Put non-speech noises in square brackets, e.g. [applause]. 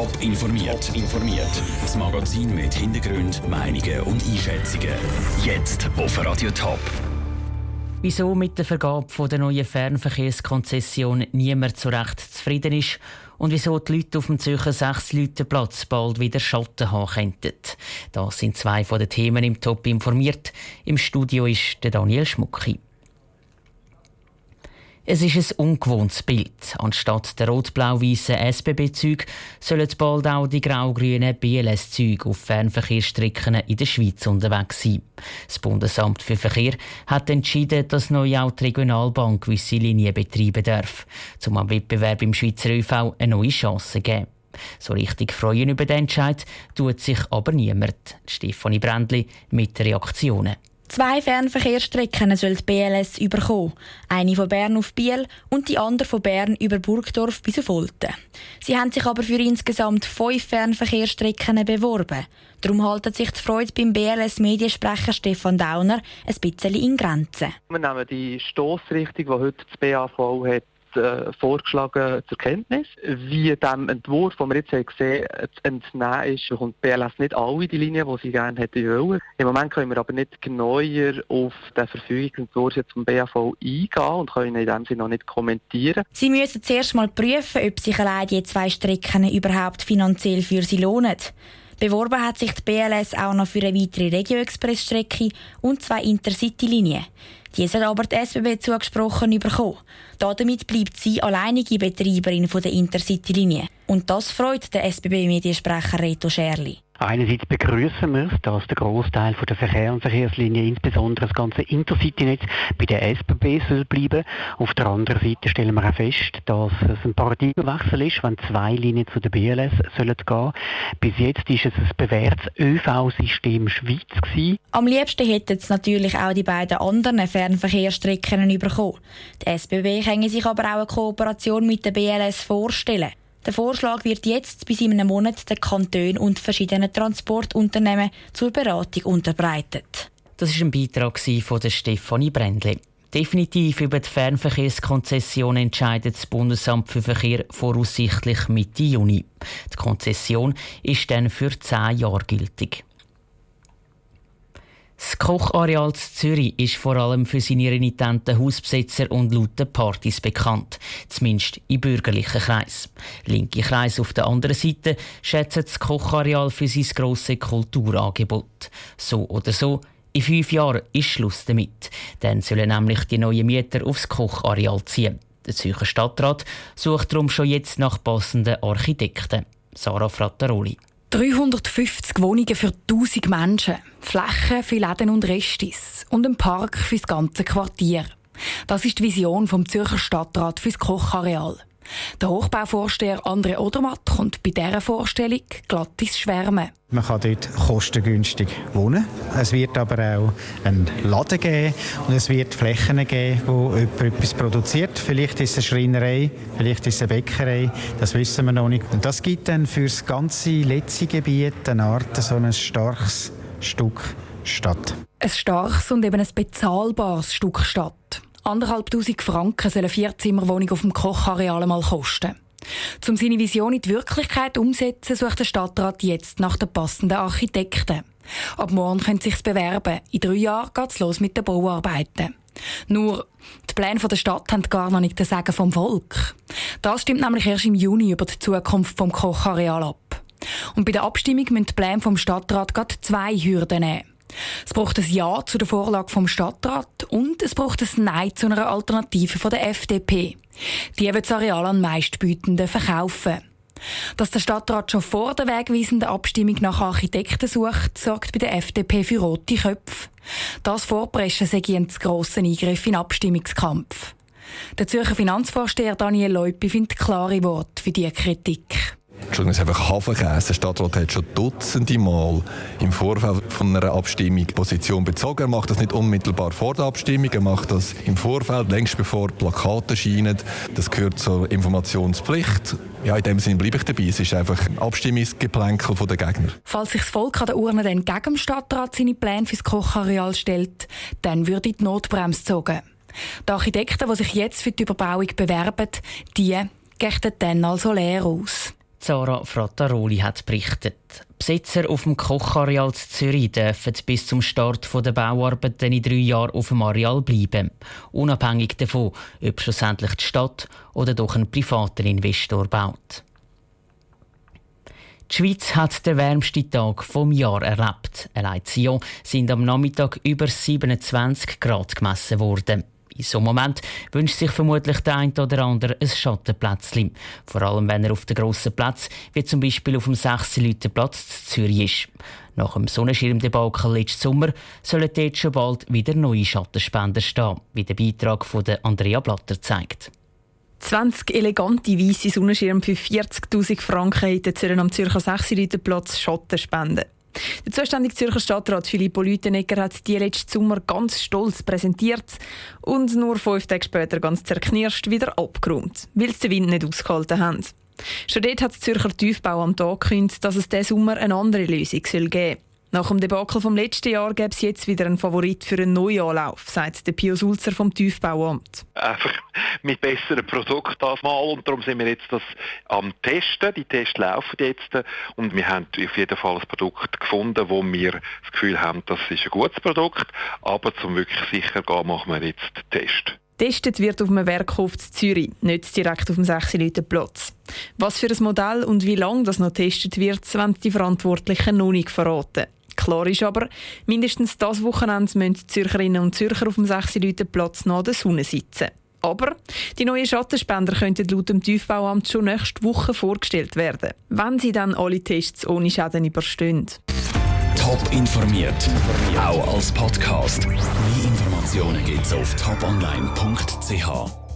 Top informiert. informiert. Das Magazin mit Hintergrund, Meinungen und Einschätzungen. Jetzt auf Radio Top. Wieso mit der Vergabe der neuen Fernverkehrskonzession niemand so recht zufrieden ist und wieso die Leute auf dem Zürcher 6 Platz bald wieder Schatten haben könnten. Das sind zwei von den Themen im Top informiert. Im Studio ist der Daniel Schmucki. Es ist ein ungewohntes Bild. Anstatt der rot-blau-weißen SBB-Züge sollen bald auch die grau-grünen BLS-Züge auf Fernverkehrsstrecken in der Schweiz unterwegs sein. Das Bundesamt für Verkehr hat entschieden, dass neu auch die Regionalbank gewisse Linien betreiben darf, um am Wettbewerb im Schweizer ÖV eine neue Chance zu geben. So richtig freuen über den Entscheid tut sich aber niemand. Stefanie Brändli mit Reaktionen. Zwei Fernverkehrsstrecken soll die BLS überkommen. Eine von Bern auf Biel und die andere von Bern über Burgdorf bis auf Olten. Sie haben sich aber für insgesamt fünf Fernverkehrsstrecken beworben. Darum haltet sich die Freude beim BLS-Mediensprecher Stefan Dauner ein bisschen in Grenzen. Wir nehmen die Stossrichtung, die heute das BAV hat, äh, vorgeschlagen zur Kenntnis. Wie dem Entwurf, den wir jetzt haben gesehen haben, zu entnehmen ist, bekommt BLS nicht alle die Linien, die sie gerne hätten wollen. Im Moment können wir aber nicht genauer auf den Verfügungsentwurf vom BAV eingehen und können in dem Sinne noch nicht kommentieren. Sie müssen zuerst mal prüfen, ob sich allein die zwei Strecken überhaupt finanziell für sie lohnen. Beworben hat sich die BLS auch noch für eine weitere Regio-Express-Strecke und zwei Intercity-Linien. Die soll aber die SBB zugesprochen bekommen. Damit bleibt sie alleinige Betreiberin der Intercity-Linie. Und das freut der SBB-Mediensprecher Reto Scherli. Einerseits begrüßen wir es, dass der Großteil der Verkehr und Verkehrslinien, insbesondere das ganze Intercity-Netz, bei der SBB soll bleiben. Auf der anderen Seite stellen wir auch fest, dass es ein Paradigmenwechsel ist, wenn zwei Linien zu der BLS sollen gehen. Bis jetzt ist es ein bewährtes ÖV-System Schweiz gewesen. Am liebsten hätten es natürlich auch die beiden anderen Fernverkehrsstrecken bekommen. Die SBB können sich aber auch eine Kooperation mit der BLS vorstellen. Der Vorschlag wird jetzt bis in einem Monat den Kantonen und verschiedenen Transportunternehmen zur Beratung unterbreitet. Das ist ein Beitrag von Stefanie Brändli. Definitiv über die Fernverkehrskonzession entscheidet das Bundesamt für Verkehr voraussichtlich Mitte Juni. Die Konzession ist dann für zehn Jahre gültig. Das Kochareal Zürich ist vor allem für seine renitenten Hausbesetzer und lauten Partys bekannt, zumindest im bürgerlichen Kreis. Linke Kreis auf der anderen Seite schätzen das Kochareal für sein grosses Kulturangebot. So oder so, in fünf Jahren ist Schluss damit. Dann sollen nämlich die neuen Mieter aufs Kochareal ziehen. Der Zürcher Stadtrat sucht darum schon jetzt nach passenden Architekten. Sarah Frattaroli. 350 Wohnungen für 1000 Menschen, Flächen für Läden und Restis und ein Park für das ganze Quartier. Das ist die Vision vom Zürcher Stadtrat fürs Kochareal. Der Hochbauvorsteher André Odermatt kommt bei dieser Vorstellung glatt ins Schwärmen. Man kann dort kostengünstig wohnen. Es wird aber auch einen Laden geben und es wird Flächen geben, wo jemand etwas produziert. Vielleicht ist es eine Schreinerei, vielleicht ist es eine Bäckerei, das wissen wir noch nicht. Und das gibt dann für das ganze letzte Gebiet eine Art, so ein starkes Stück Stadt. Ein starkes und eben ein bezahlbares Stück Stadt. Anderthalbtausend Franken soll eine Vierzimmerwohnung auf dem Kochareal mal kosten. Um seine Vision in die Wirklichkeit umzusetzen, sucht der Stadtrat jetzt nach den passenden Architekten. Ab morgen können sie sich bewerben. In drei Jahren geht es los mit den Bauarbeiten. Nur, die Pläne der Stadt haben gar noch nicht das Sagen vom Volk. Das stimmt nämlich erst im Juni über die Zukunft vom Kochareal ab. Und bei der Abstimmung müssen die Pläne vom Stadtrat gerade zwei Hürden nehmen. Es braucht ein Ja zu der Vorlage vom Stadtrat und es braucht ein Nein zu einer Alternative von der FDP. Die wird das Areal an meistbietenden verkaufen. Dass der Stadtrat schon vor der wegweisenden Abstimmung nach Architekten sucht, sorgt bei der FDP für rote Köpfe. Das Vorpreschen sei ein zu grosser Eingriff in den Abstimmungskampf. Der Zürcher Finanzvorsteher Daniel Leupi findet klare Worte für diese Kritik. Entschuldigung, es ist einfach Hafenkäse. Der Stadtrat hat schon dutzende Mal im Vorfeld von einer Abstimmung Position bezogen. Er macht das nicht unmittelbar vor der Abstimmung, er macht das im Vorfeld, längst bevor Plakate scheinen. Das gehört zur Informationspflicht. Ja, in dem Sinne bleibe ich dabei. Es ist einfach ein Abstimmungsgeplänkel der Gegner. Falls sich das Volk an der Urne dann gegen den Stadtrat seine Pläne fürs Kochareal stellt, dann würde die Notbremse gezogen. Die Architekten, die sich jetzt für die Überbauung bewerben, die gehen dann also leer aus. Zara Frattaroli hat berichtet. Besitzer auf dem Kochareal Zürich dürfen bis zum Start der Bauarbeiten in drei Jahren auf dem Areal bleiben. Unabhängig davon, ob schlussendlich die Stadt oder doch ein privater Investor baut. Die Schweiz hat den wärmsten Tag vom Jahr erlebt. Allein Sion sind am Nachmittag über 27 Grad gemessen worden. In so einem Moment wünscht sich vermutlich der eine oder andere ein Schattenplätzchen. Vor allem, wenn er auf dem grossen Platz, wie zum Beispiel auf dem 6 Platz in Zürich ist. Nach dem Sonnenschirmdebakel letzten Sommer sollen dort schon bald wieder neue Schattenspender stehen, wie der Beitrag von Andrea Blatter zeigt. 20 elegante weiße Sonnenschirme für 40.000 Franken sollen am Zürcher 6 Platz Schatten spenden. Der zuständige Zürcher Stadtrat Filippo Lütenegger hat die letzten Sommer ganz stolz präsentiert und nur fünf Tage später ganz zerknirscht wieder abgeräumt, weil sie den Wind nicht ausgehalten haben. Schon dort hat das Zürcher Tiefbau am Tag gekündigt, dass es diesen Sommer eine andere Lösung geben soll. Nach dem Debakel vom letzten Jahr gäbe es jetzt wieder einen Favorit für einen Neuanlauf, sagt der Pio Sulzer vom Tiefbauamt. Einfach [laughs] mit besseren Produkten das mal und darum sind wir jetzt das am Testen. Die Tests laufen jetzt und wir haben auf jeden Fall ein Produkt gefunden, wo wir das Gefühl haben, das ist ein gutes Produkt, aber zum wirklich sicher gehen, machen wir jetzt den Test. Testet wird auf einem Werkhof in Zürich, nicht direkt auf dem 6 Leute Platz. Was für ein Modell und wie lange das noch getestet wird, wollen die Verantwortlichen noch nicht verraten. Klar ist aber, mindestens das Wochenende müssen die Zürcherinnen und Zürcher auf dem 6 Leute Platz nach der Sonne sitzen. Aber die neuen Schattenspender könnten laut dem Tiefbauamt schon nächste Woche vorgestellt werden, wenn sie dann alle Tests ohne Schäden überstehen. Top informiert, auch als Podcast. Mehr Informationen gibt es auf toponline.ch.